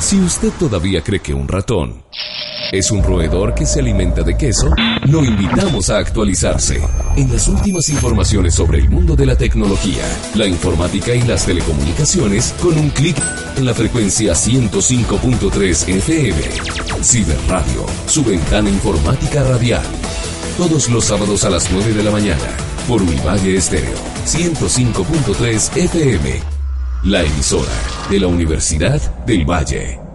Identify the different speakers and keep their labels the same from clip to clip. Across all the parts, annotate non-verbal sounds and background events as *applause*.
Speaker 1: Si usted todavía cree que un ratón es un roedor que se alimenta de queso, lo invitamos a actualizarse en las últimas informaciones sobre el mundo de la tecnología, la informática y las telecomunicaciones con un clic en la frecuencia 105.3 FM. Ciberradio, su ventana informática radial. Todos los sábados a las 9 de la mañana por Univalle Estéreo 105.3 FM. La emisora de la Universidad del Valle.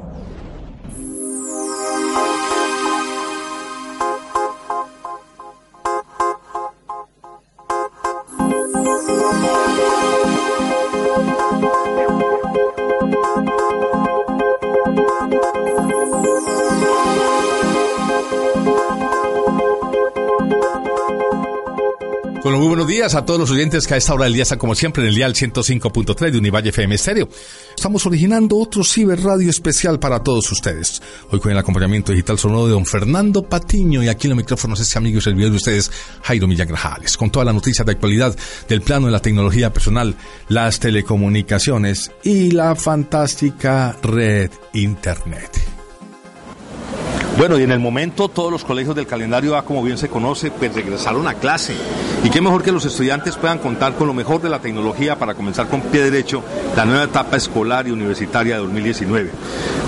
Speaker 2: Días a todos los oyentes que a esta hora del día están como siempre en el dial 105.3 de Univalle FM Stereo. Estamos originando otro ciberradio especial para todos ustedes. Hoy con el acompañamiento digital sonoro de don Fernando Patiño y aquí en los micrófonos este amigo y servidor de ustedes, Jairo Millán Grajales, con todas las noticias de actualidad del plano de la tecnología personal, las telecomunicaciones y la fantástica red Internet. Bueno, y en el momento todos los colegios del calendario A, como bien se conoce, pues regresaron a clase. Y qué mejor que los estudiantes puedan contar con lo mejor de la tecnología para comenzar con pie derecho la nueva etapa escolar y universitaria de 2019.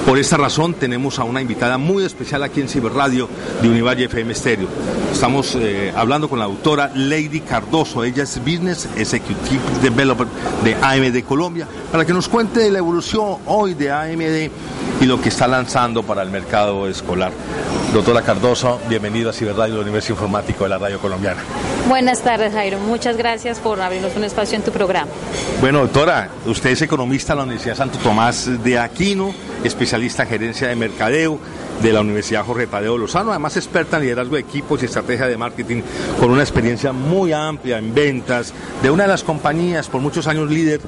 Speaker 2: Por esta razón tenemos a una invitada muy especial aquí en Ciberradio de Univalle FM Stereo. Estamos eh, hablando con la autora Lady Cardoso, ella es Business Executive Developer de AMD Colombia, para que nos cuente la evolución hoy de AMD y lo que está lanzando para el mercado escolar. Doctora Cardoso, bienvenido a Ciberradio del Universo Informático de la Radio Colombiana.
Speaker 3: Buenas tardes, Jairo. Muchas gracias por abrirnos un espacio en tu programa.
Speaker 2: Bueno, doctora, usted es economista de la Universidad Santo Tomás de Aquino, especialista en gerencia de mercadeo de la Universidad Jorge Tadeo Lozano, además experta en liderazgo de equipos y estrategia de marketing, con una experiencia muy amplia en ventas de una de las compañías por muchos años líder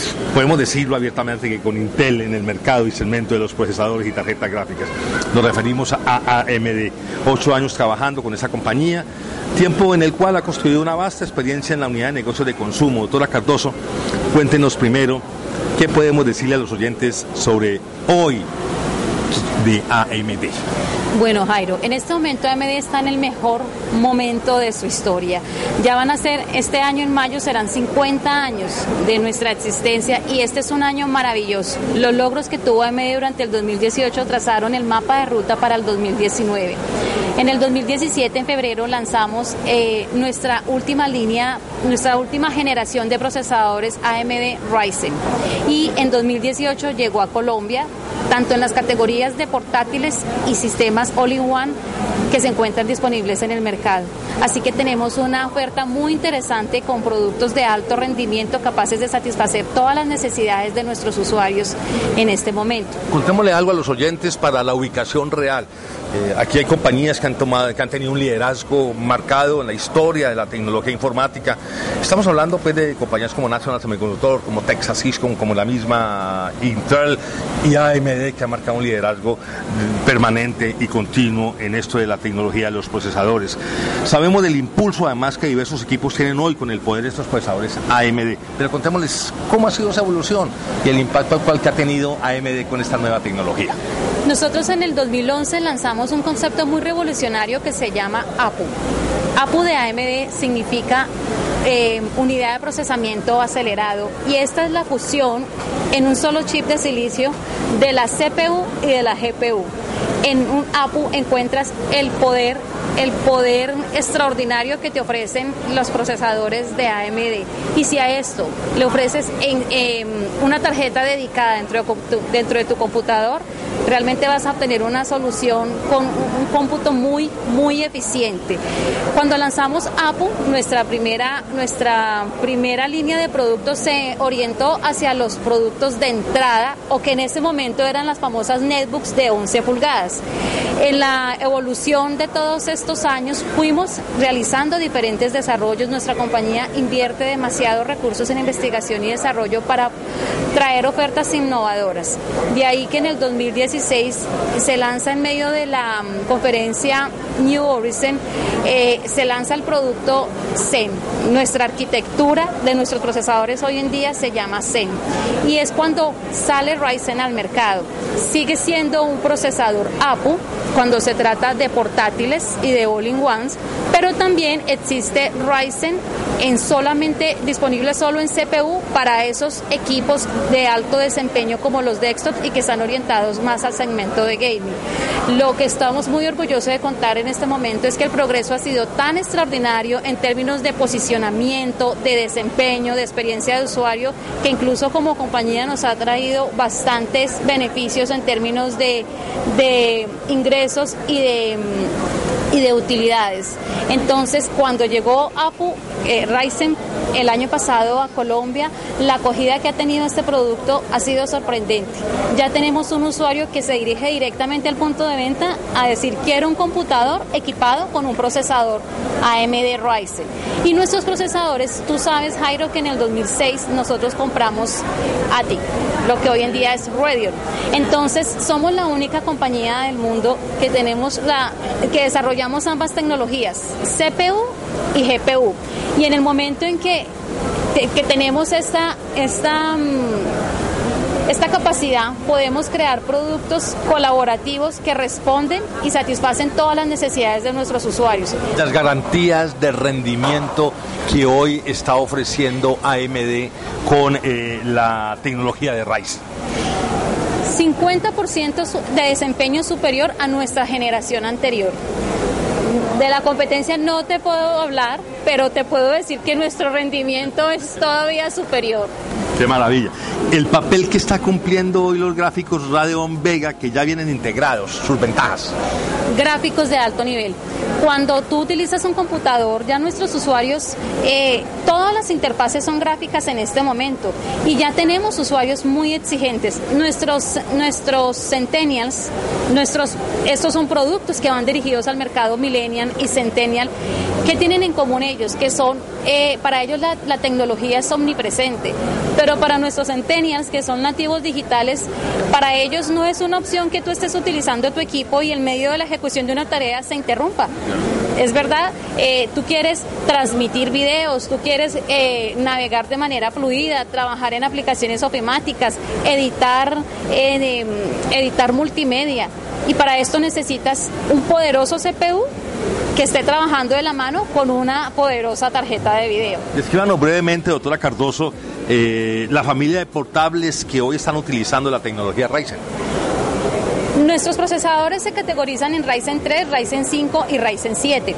Speaker 2: pues, podemos decirlo abiertamente que con Intel en el mercado y segmento de los procesadores y tarjetas gráficas. Nos referimos a AMD. Ocho años trabajando con esa compañía, tiempo en el cual ha construido una vasta experiencia en la unidad de negocios de consumo. Doctora Cardoso, cuéntenos primero qué podemos decirle a los oyentes sobre hoy de AMD.
Speaker 3: Bueno, Jairo, en este momento AMD está en el mejor momento de su historia. Ya van a ser, este año en mayo serán 50 años de nuestra existencia y este es un año maravilloso. Los logros que tuvo AMD durante el 2018 trazaron el mapa de ruta para el 2019. En el 2017, en febrero, lanzamos eh, nuestra última línea, nuestra última generación de procesadores AMD Ryzen. Y en 2018 llegó a Colombia, tanto en las categorías de portátiles y sistemas all-in-one que se encuentran disponibles en el mercado. Así que tenemos una oferta muy interesante con productos de alto rendimiento capaces de satisfacer todas las necesidades de nuestros usuarios en este momento.
Speaker 2: Contémosle algo a los oyentes para la ubicación real. Eh, aquí hay compañías que han, tomado, que han tenido un liderazgo marcado en la historia de la tecnología informática. Estamos hablando pues, de compañías como National Semiconductor, como Texas System, como la misma Intel y AMD, que ha marcado un liderazgo permanente y continuo en esto de la tecnología de los procesadores. Sabemos del impulso además que diversos equipos tienen hoy con el poder de estos procesadores AMD, pero contémosles cómo ha sido esa evolución y el impacto actual que ha tenido AMD con esta nueva tecnología.
Speaker 3: Nosotros en el 2011 lanzamos un concepto muy revolucionario que se llama APU. APU de AMD significa eh, unidad de procesamiento acelerado y esta es la fusión en un solo chip de silicio de la CPU y de la GPU. En un APU encuentras el poder el poder extraordinario que te ofrecen los procesadores de AMD. Y si a esto le ofreces en, em, una tarjeta dedicada dentro de, dentro de tu computador, realmente vas a obtener una solución con un cómputo muy, muy eficiente. Cuando lanzamos Apple, nuestra primera, nuestra primera línea de productos se orientó hacia los productos de entrada o que en ese momento eran las famosas netbooks de 11 pulgadas. En la evolución de todos estos años fuimos realizando diferentes desarrollos. Nuestra compañía invierte demasiados recursos en investigación y desarrollo para traer ofertas innovadoras. De ahí que en el 2016 se lanza en medio de la mm, conferencia New Horizon, eh, se lanza el producto Zen. Nuestra arquitectura de nuestros procesadores hoy en día se llama Zen y es cuando sale Ryzen al mercado. Sigue siendo un procesador APU cuando se trata de portátiles y de all-in-ones, pero también existe Ryzen en solamente disponible solo en CPU para esos equipos de alto desempeño como los desktop y que están orientados más al segmento de gaming. Lo que estamos muy orgullosos de contar en este momento es que el progreso ha sido tan extraordinario en términos de de desempeño, de experiencia de usuario, que incluso como compañía nos ha traído bastantes beneficios en términos de, de ingresos y de y de utilidades. Entonces, cuando llegó APU eh, Ryzen el año pasado a Colombia, la acogida que ha tenido este producto ha sido sorprendente. Ya tenemos un usuario que se dirige directamente al punto de venta a decir, quiero un computador equipado con un procesador AMD Ryzen. Y nuestros procesadores, tú sabes, Jairo, que en el 2006 nosotros compramos ATI, lo que hoy en día es Radeon. Entonces, somos la única compañía del mundo que tenemos la que desarrollamos ambas tecnologías, CPU y GPU. Y en el momento en que, que tenemos esta, esta, mm, esta capacidad, podemos crear productos colaborativos que responden y satisfacen todas las necesidades de nuestros usuarios.
Speaker 2: Las garantías de rendimiento que hoy está ofreciendo AMD con eh, la tecnología de Ryzen.
Speaker 3: 50% de desempeño superior a nuestra generación anterior. De la competencia no te puedo hablar, pero te puedo decir que nuestro rendimiento es todavía superior.
Speaker 2: Qué maravilla. El papel que está cumpliendo hoy los gráficos Radeon Vega, que ya vienen integrados, sus ventajas.
Speaker 3: Gráficos de alto nivel. Cuando tú utilizas un computador, ya nuestros usuarios, eh, todas las interfaces son gráficas en este momento y ya tenemos usuarios muy exigentes. Nuestros, nuestros centennials, nuestros, estos son productos que van dirigidos al mercado millennial y centennial. ¿Qué tienen en común ellos? Que son, eh, para ellos la, la tecnología es omnipresente, pero para nuestros centennials, que son nativos digitales, para ellos no es una opción que tú estés utilizando tu equipo y en medio de la ejecución de una tarea se interrumpa. Es verdad, eh, tú quieres transmitir videos, tú quieres eh, navegar de manera fluida, trabajar en aplicaciones ofimáticas, editar, em, editar multimedia. Y para esto necesitas un poderoso CPU que esté trabajando de la mano con una poderosa tarjeta de video.
Speaker 2: Descríbanos brevemente, doctora Cardoso, eh, la familia de portables que hoy están utilizando la tecnología Ryzen.
Speaker 3: Nuestros procesadores se categorizan en Ryzen 3, Ryzen 5 y Ryzen 7.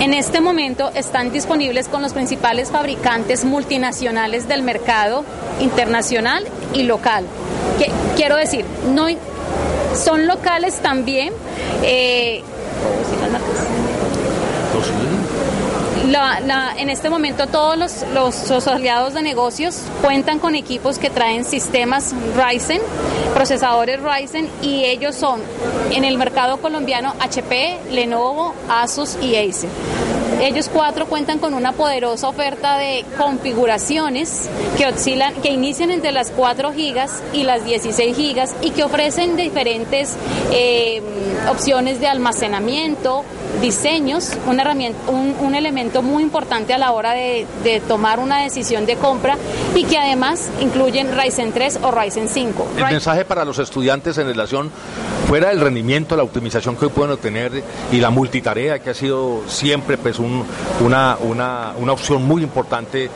Speaker 3: En este momento están disponibles con los principales fabricantes multinacionales del mercado internacional y local. quiero decir, no son locales también. Eh, en este momento todos los, aliados de negocios cuentan con equipos que traen sistemas Ryzen, procesadores Ryzen y ellos son en el mercado colombiano HP, Lenovo, Asus y Acer. Ellos cuatro cuentan con una poderosa oferta de configuraciones que oscilan, que inician entre las 4 gigas y las 16 gigas y que ofrecen diferentes eh, opciones de almacenamiento, diseños, una herramienta, un, elemento muy importante a la hora de, tomar una decisión de compra y que además incluyen Ryzen 3 o Ryzen 5.
Speaker 2: El mensaje para los estudiantes en relación, fuera del rendimiento, la optimización que hoy pueden obtener y la multitarea que ha sido siempre pues una, una, una opción muy importante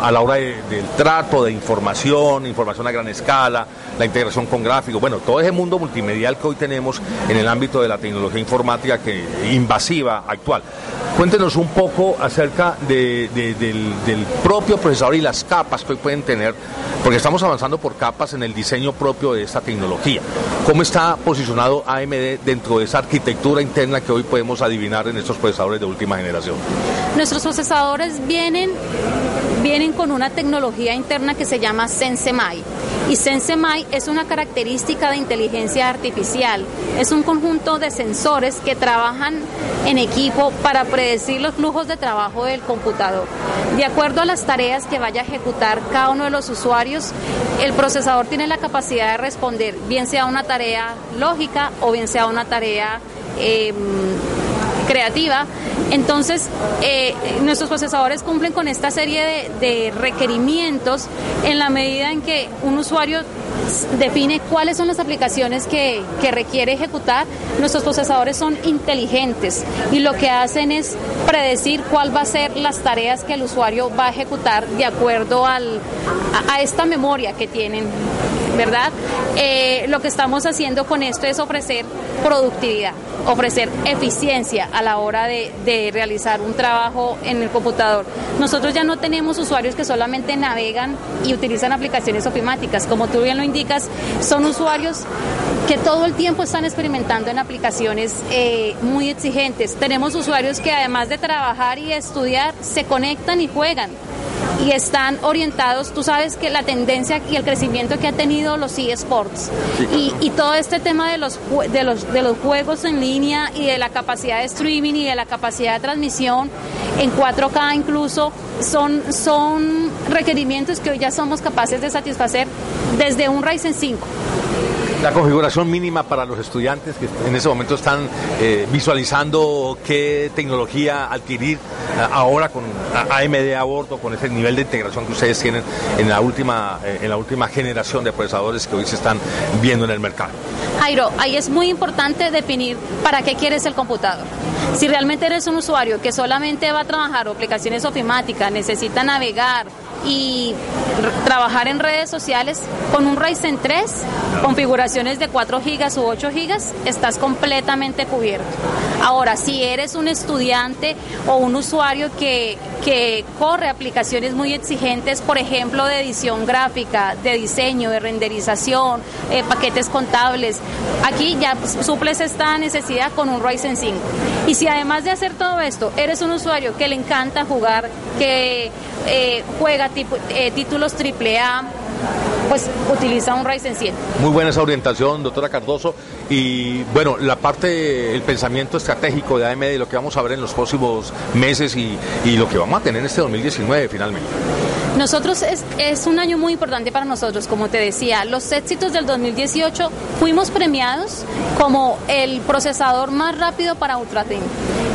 Speaker 2: a la hora del trato de información, información a gran escala, la integración con gráficos, bueno, todo ese mundo multimedial que hoy tenemos en el ámbito de la tecnología informática que invasiva actual. Cuéntenos un poco acerca del, propio procesador y las capas que pueden tener, porque estamos avanzando por capas en el diseño propio de esta tecnología. ¿Cómo está posicionado AMD dentro de esa arquitectura interna que hoy podemos adivinar en estos procesadores de última generación?
Speaker 3: Nuestros procesadores vienen, vienen con una tecnología interna que se llama SenseMai. Y SenseMai es una característica de inteligencia artificial. Es un conjunto de sensores que trabajan en equipo para predecir los flujos de trabajo del computador. De acuerdo a las tareas que vaya a ejecutar cada uno de los usuarios, el procesador tiene la capacidad de responder, bien sea una tarea lógica o bien sea una tarea em, creativa. Entonces, eh, nuestros procesadores cumplen con esta serie de, requerimientos en la medida en que un usuario define cuáles son las aplicaciones que, que, requiere ejecutar. Nuestros procesadores son inteligentes y lo que hacen es predecir cuál va a ser las tareas que el usuario va a ejecutar de acuerdo al, a esta memoria que tienen ¿verdad? Eh, lo que estamos haciendo con esto es ofrecer productividad, ofrecer eficiencia a la hora de, realizar un trabajo en el computador. Nosotros ya no tenemos usuarios que solamente navegan y utilizan aplicaciones ofimáticas, como tú bien lo indicas, son usuarios que todo el tiempo están experimentando en aplicaciones eh, muy exigentes. Tenemos usuarios que además de trabajar y estudiar, se conectan y juegan y están orientados, tú sabes que la tendencia y el crecimiento que ha tenido los eSports y, y, todo este tema de los, de, los, de los juegos en línea y de la capacidad de streaming y de la capacidad de transmisión en 4K incluso son, son requerimientos que hoy ya somos capaces de satisfacer desde un Ryzen 5
Speaker 2: la configuración mínima para los estudiantes que en ese momento están eh, visualizando qué tecnología adquirir eh, ahora con AMD a bordo, con ese nivel de integración que ustedes tienen en la última, eh, en la última generación de procesadores que hoy se están viendo en el mercado.
Speaker 3: Jairo, ahí es muy importante definir para qué quieres el computador. Si realmente eres un usuario que solamente va a trabajar aplicaciones ofimáticas, necesita navegar, y trabajar en redes sociales con un Ryzen 3, configuraciones de 4 GB u 8 GB, estás completamente cubierto. Ahora, si eres un estudiante o un usuario que, que corre aplicaciones muy exigentes, por ejemplo, de edición gráfica, de diseño, de renderización, eh, paquetes contables, aquí ya suples esta necesidad con un Ryzen 5. Y si además de hacer todo esto, eres un usuario que le encanta jugar, que eh, juega eh, títulos AAA, pues utiliza un Ryzen 7.
Speaker 2: Muy buena esa orientación, doctora Cardoso. Y bueno, la parte, el pensamiento estratégico de AMD y lo que vamos a ver en los próximos meses y, y lo que vamos a tener en este 2019 finalmente.
Speaker 3: Nosotros es, es, un año muy importante para nosotros, como te decía, los éxitos del 2018 fuimos premiados como el procesador más rápido para UltraThin.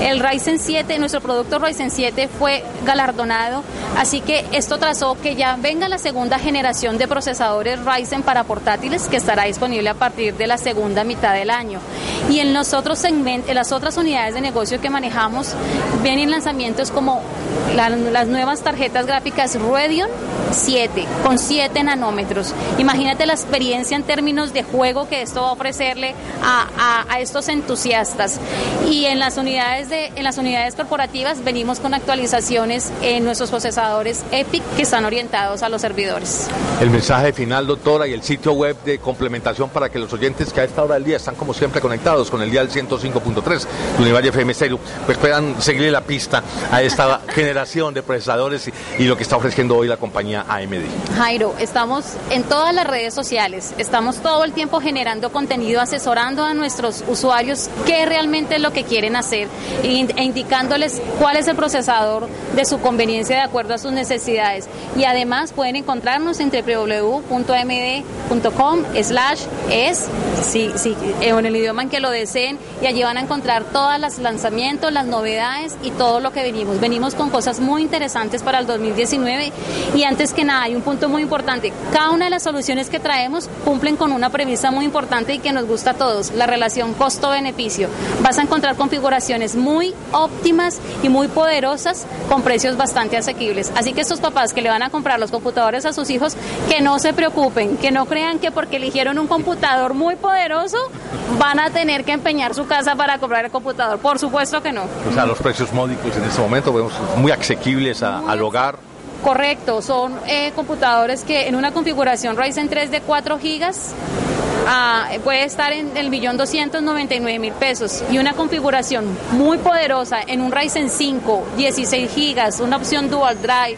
Speaker 3: El Ryzen 7, nuestro producto Ryzen 7 fue galardonado, así que esto trazó que ya venga la segunda generación de procesadores Ryzen para portátiles que estará disponible a partir de la segunda mitad del año. Y en los otros segmentos, en las otras unidades de negocio que manejamos, vienen lanzamientos como la, las nuevas tarjetas gráficas Radeon 7 con 7 nanómetros. Imagínate la experiencia en términos de juego que esto va a ofrecerle a, a, estos entusiastas. Y en las unidades de, en las unidades corporativas venimos con actualizaciones en nuestros procesadores EPIC que están orientados a los servidores.
Speaker 2: El mensaje final, doctora, y el sitio web de complementación para que los oyentes que a esta hora del día están como siempre conectados con el día del 105.3 de Univalle FM Stereo, pues puedan seguirle la pista a esta *laughs* generación de procesadores y, y lo que está ofreciendo hoy la compañía AMD.
Speaker 3: Jairo, estamos en todas las redes sociales, estamos todo el tiempo generando contenido, asesorando a nuestros usuarios qué realmente es lo que quieren hacer e indicándoles cuál es el procesador de su conveniencia de acuerdo a sus necesidades. Y además pueden encontrarnos en www.md.com slash es, si, si, en el idioma en que lo deseen, y allí van a encontrar todos los lanzamientos, las novedades y todo lo que venimos. Venimos con cosas muy interesantes para el 2019 y antes que nada hay un punto muy importante. Cada una de las soluciones que traemos cumplen con una premisa muy importante y que nos gusta a todos, la relación costo-beneficio. Vas a encontrar configuraciones muy óptimas y muy poderosas con precios bastante asequibles. Así que estos papás que le van a comprar los computadores a sus hijos, que no se preocupen, que no crean que porque eligieron un computador muy poderoso van a tener que empeñar su casa para comprar el computador. Por supuesto que no.
Speaker 2: O sea, los precios módicos en este momento vemos muy asequibles al hogar.
Speaker 3: Correcto, son eh, computadores que en una configuración Ryzen 3 de 4 gigas ah, puede estar en el millón doscientos noventa y nueve mil pesos. Y una configuración muy poderosa en un Ryzen 5, 16 gigas, una opción dual drive,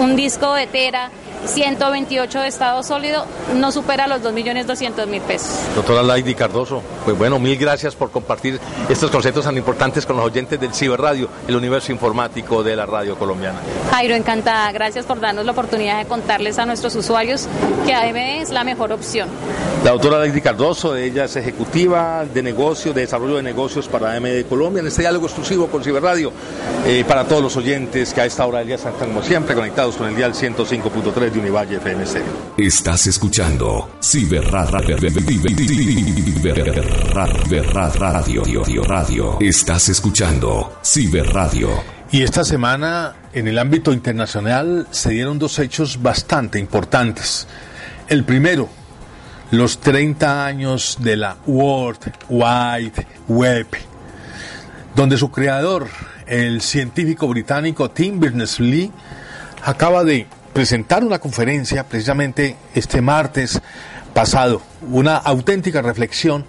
Speaker 3: un disco de tera 128 de estado sólido, no supera los 2.200.000 pesos.
Speaker 2: Doctora Lady Cardoso, pues bueno, mil gracias por compartir estos conceptos tan importantes con los oyentes del Ciberradio, el universo informático de la radio colombiana.
Speaker 3: Jairo, encantada. Gracias por darnos la oportunidad de contarles a nuestros usuarios que AMD es la mejor opción.
Speaker 2: La doctora Lady Cardoso, ella es ejecutiva de negocio, de desarrollo de negocios para AMD Colombia, en este diálogo exclusivo con Ciberradio, eh, para todos los oyentes que a esta hora del día están como siempre conectados con el dial 105.3 Univalle FM
Speaker 1: Estás escuchando Ciberradio. Radio. Estás escuchando Ciberradio.
Speaker 2: Y esta semana, en el ámbito internacional, se dieron dos hechos bastante importantes. El primero, los 30 años de la World Wide Web, donde su creador, el científico británico Tim Berners-Lee, acaba de presentar una conferencia precisamente este martes pasado, una auténtica reflexión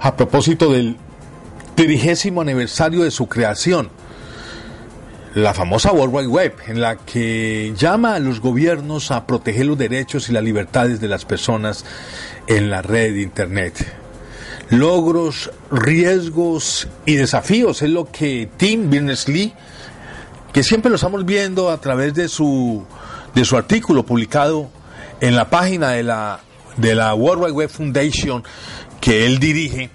Speaker 2: a propósito del trigésimo aniversario de su creación, la famosa World Wide Web, en la que llama a los gobiernos a proteger los derechos y las libertades de las personas en la red de Internet. Logros, riesgos y desafíos es lo que Tim Berners-Lee, que siempre lo estamos viendo a través de su de su artículo publicado en la página de la, de la World Wide Web Foundation que él dirige,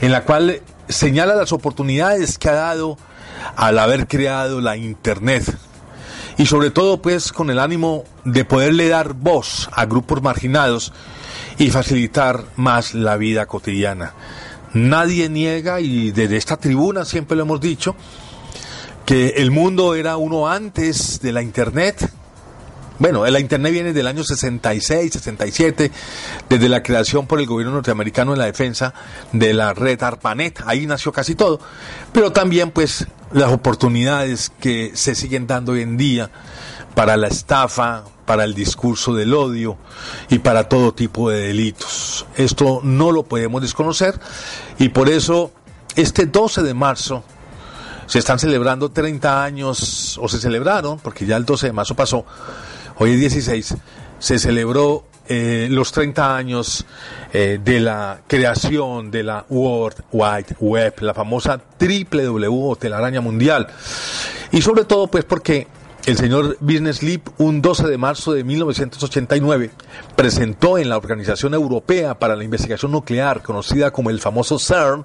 Speaker 2: en la cual señala las oportunidades que ha dado al haber creado la Internet. Y sobre todo pues con el ánimo de poderle dar voz a grupos marginados y facilitar más la vida cotidiana. Nadie niega, y desde esta tribuna siempre lo hemos dicho, que el mundo era uno antes de la Internet, bueno, la Internet viene del año 66, 67, desde la creación por el gobierno norteamericano en la defensa de la red ARPANET, ahí nació casi todo, pero también pues las oportunidades que se siguen dando hoy en día para la estafa, para el discurso del odio y para todo tipo de delitos. Esto no lo podemos desconocer y por eso este 12 de marzo se están celebrando 30 años, o se celebraron, porque ya el 12 de marzo pasó, Hoy es 16, se celebró eh, los 30 años eh, de la creación de la World Wide Web, la famosa W o telaraña mundial. Y sobre todo, pues porque el señor Business Leap, un 12 de marzo de 1989, presentó en la Organización Europea para la Investigación Nuclear, conocida como el famoso CERN,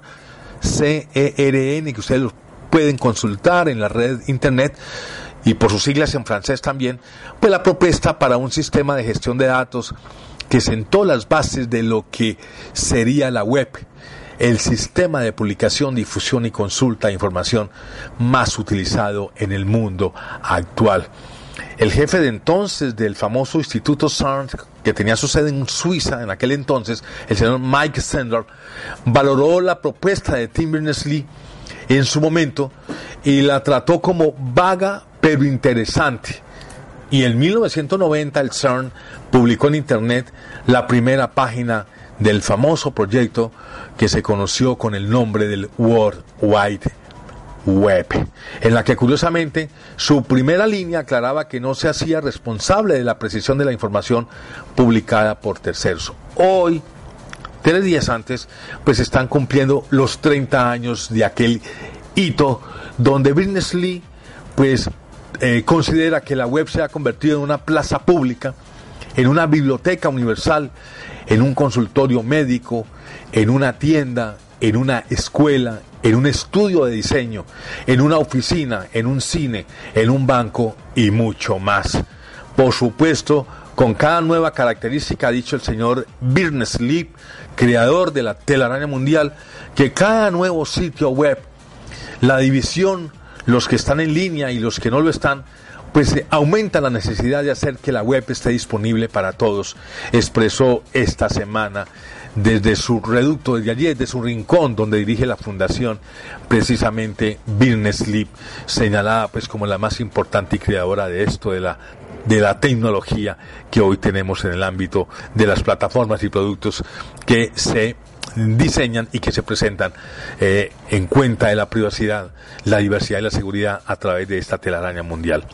Speaker 2: C-E-R-N, que ustedes pueden consultar en la red internet, y por sus siglas en francés también, pues la propuesta para un sistema de gestión de datos que sentó las bases de lo que sería la web, el sistema de publicación, difusión y consulta de información más utilizado en el mundo actual. El jefe de entonces del famoso Instituto CERN, que tenía su sede en Suiza en aquel entonces, el señor Mike Sandler, valoró la propuesta de Tim Berners-Lee en su momento y la trató como vaga pero interesante. Y en 1990 el CERN publicó en Internet la primera página del famoso proyecto que se conoció con el nombre del World Wide Web, en la que curiosamente su primera línea aclaraba que no se hacía responsable de la precisión de la información publicada por terceros. Hoy, tres días antes, pues están cumpliendo los 30 años de aquel hito donde Berners-Lee pues eh, considera que la web se ha convertido en una plaza pública, en una biblioteca universal, en un consultorio médico, en una tienda, en una escuela, en un estudio de diseño, en una oficina, en un cine, en un banco y mucho más. Por supuesto, con cada nueva característica, ha dicho el señor Berners-Lee, creador de la telaraña mundial, que cada nuevo sitio web la división, los que están en línea y los que no lo están, pues eh, aumenta la necesidad de hacer que la web esté disponible para todos, expresó esta semana desde su reducto, desde allí, desde su rincón donde dirige la fundación, precisamente Business Sleep, señalada pues como la más importante y creadora de esto, de la de la tecnología que hoy tenemos en el ámbito de las plataformas y productos que se diseñan y que se presentan eh, en cuenta de la privacidad, la diversidad y la seguridad a través de esta telaraña mundial.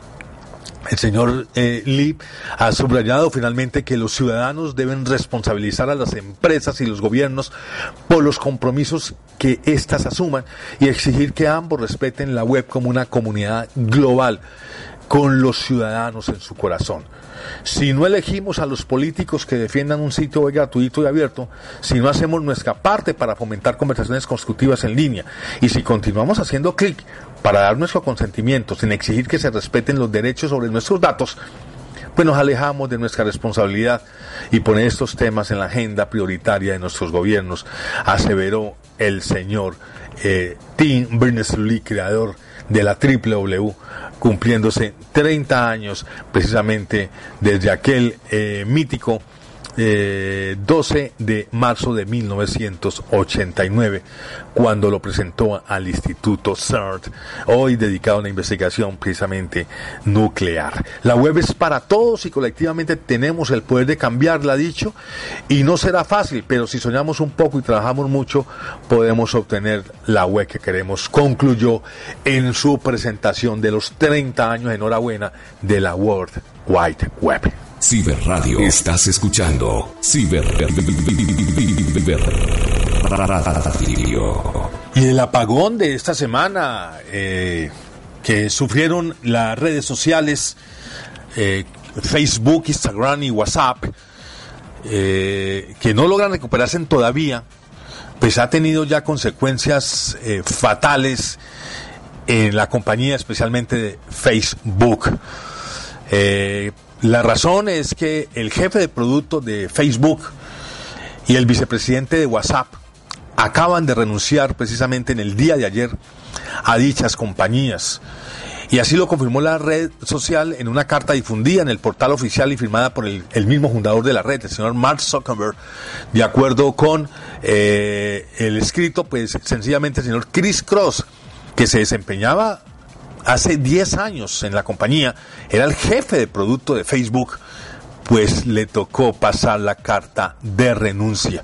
Speaker 2: El señor eh, Lee ha subrayado finalmente que los ciudadanos deben responsabilizar a las empresas y los gobiernos por los compromisos que éstas asuman y exigir que ambos respeten la web como una comunidad global con los ciudadanos en su corazón. Si no elegimos a los políticos que defiendan un sitio web gratuito y abierto, si no hacemos nuestra parte para fomentar conversaciones constructivas en línea y si continuamos haciendo clic para dar nuestro consentimiento sin exigir que se respeten los derechos sobre nuestros datos, pues nos alejamos de nuestra responsabilidad y poner estos temas en la agenda prioritaria de nuestros gobiernos, aseveró el señor eh, Tim Berners-Lee, creador de la W cumpliéndose 30 años precisamente desde aquel eh, mítico 12 eh, de marzo de 1989, cuando lo presentó al Instituto CERT, hoy dedicado a una investigación precisamente nuclear. La web es para todos y colectivamente tenemos el poder de cambiarla, dicho, y no será fácil, pero si soñamos un poco y trabajamos mucho, podemos obtener la web que queremos, concluyó en su presentación de los 30 años, enhorabuena, de la World Wide Web.
Speaker 1: Ciberradio. Estás escuchando Ciber Radio.
Speaker 2: Y el apagón de esta semana eh, que sufrieron las redes sociales, eh, Facebook, Instagram y WhatsApp, eh, que no logran recuperarse todavía, pues ha tenido ya consecuencias fatales en la compañía, especialmente de Facebook. La razón es que el jefe de producto de Facebook y el vicepresidente de WhatsApp acaban de renunciar precisamente en el día de ayer a dichas compañías. Y así lo confirmó la red social en una carta difundida en el portal oficial y firmada por el, mismo fundador de la red, el señor Mark Zuckerberg, de acuerdo con eh, el escrito, pues sencillamente el señor Chris Cross, que se desempeñaba hace 10 años en la compañía, era el jefe de producto de Facebook, pues le tocó pasar la carta de renuncia.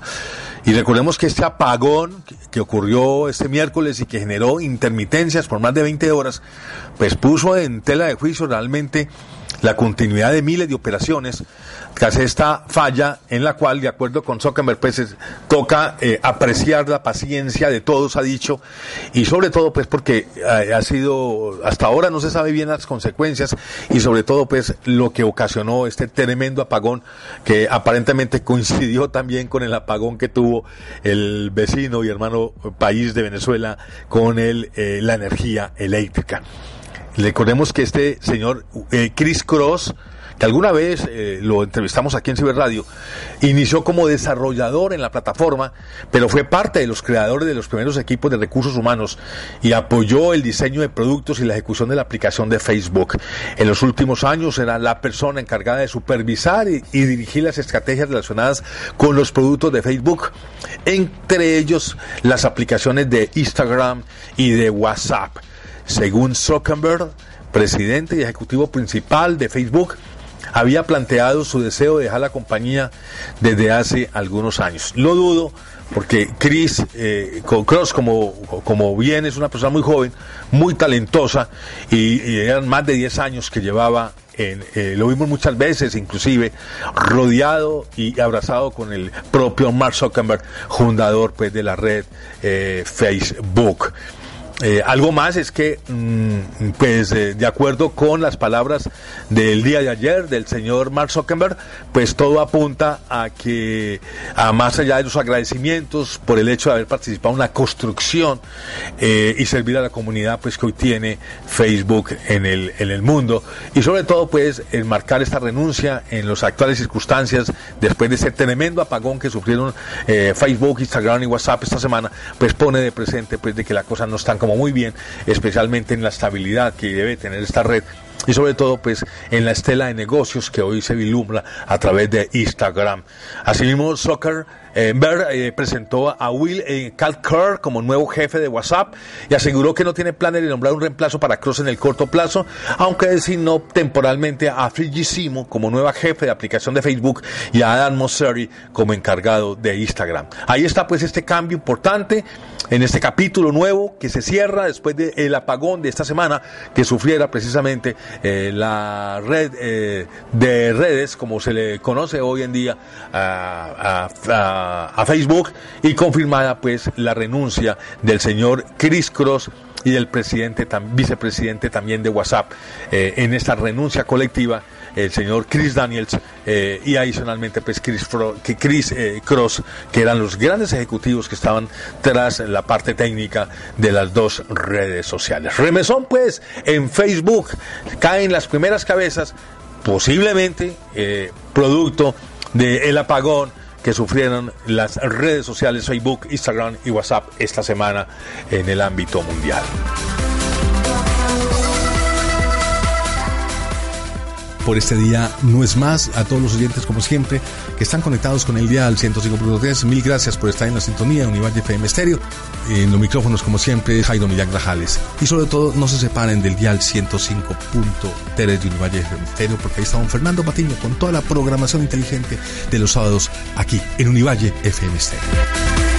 Speaker 2: Y recordemos que este apagón que ocurrió este miércoles y que generó intermitencias por más de 20 horas, pues puso en tela de juicio realmente la continuidad de miles de operaciones tras esta falla en la cual, de acuerdo con Zuckerberg, pues toca eh, apreciar la paciencia de todos, ha dicho, y sobre todo pues porque eh, ha sido, hasta ahora no se sabe bien las consecuencias y sobre todo pues lo que ocasionó este tremendo apagón que aparentemente coincidió también con el apagón que tuvo el vecino y hermano país de Venezuela con el, eh, la energía eléctrica. Recordemos que este señor Chris Cross, que alguna vez eh, lo entrevistamos aquí en Ciberradio, inició como desarrollador en la plataforma, pero fue parte de los creadores de los primeros equipos de recursos humanos y apoyó el diseño de productos y la ejecución de la aplicación de Facebook. En los últimos años era la persona encargada de supervisar y dirigir las estrategias relacionadas con los productos de Facebook, entre ellos las aplicaciones de Instagram y de WhatsApp. Según Zuckerberg, presidente y ejecutivo principal de Facebook, había planteado su deseo de dejar la compañía desde hace algunos años. Lo dudo porque Chris eh, Cross, como, como bien es una persona muy joven, muy talentosa, y, eran más de 10 años que llevaba, en, eh, lo vimos muchas veces, inclusive, rodeado y abrazado con el propio Mark Zuckerberg, fundador pues, de la red eh, Facebook. Eh, algo más es que, mm, pues, eh, de acuerdo con las palabras del día de ayer del señor Mark Zuckerberg, pues todo apunta a que, a más allá de los agradecimientos por el hecho de haber participado en la construcción eh, y servir a la comunidad, pues que hoy tiene Facebook en el, en el mundo, y sobre todo, pues, enmarcar esta renuncia en las actuales circunstancias, después de ese tremendo apagón que sufrieron Facebook, Instagram y WhatsApp esta semana, pues pone de presente, pues, de que las cosas no están como muy bien, especialmente en la estabilidad que debe tener esta red y sobre todo pues en la estela de negocios que hoy se vislumbra a través de Instagram. Asimismo, Soccer eh, eh, presentó a Will eh, Calker como nuevo jefe de WhatsApp y aseguró que no tiene planes de nombrar un reemplazo para Cross en el corto plazo, aunque designó temporalmente a Frigissimo como nueva jefe de aplicación de Facebook y a Adam Mosseri como encargado de Instagram. Ahí está pues este cambio importante en este capítulo nuevo que se cierra después del apagón de esta semana que sufriera precisamente eh, la red eh, de redes, como se le conoce hoy en día a, Facebook, y confirmada pues la renuncia del señor Chris Cross y del presidente, vicepresidente también de WhatsApp eh, en esta renuncia colectiva el señor Chris Daniels eh, y adicionalmente pues Chris, que Chris eh, Cross, que eran los grandes ejecutivos que estaban tras la parte técnica de las dos redes sociales. Remesón pues en Facebook caen las primeras cabezas, posiblemente producto del apagón que sufrieron las redes sociales Facebook, Instagram y WhatsApp esta semana en el ámbito mundial. Por este día no es más. A todos los oyentes, como siempre, que están conectados con el día al 105.3, mil gracias por estar en la sintonía Univalle FM Estéreo. En los micrófonos, como siempre, Jairo Millán Grajales. Y sobre todo, no se separen del día al 105.3 de Univalle FM Estéreo, porque ahí está don Fernando Patiño con toda la programación inteligente de los sábados aquí en Univalle FM Estéreo.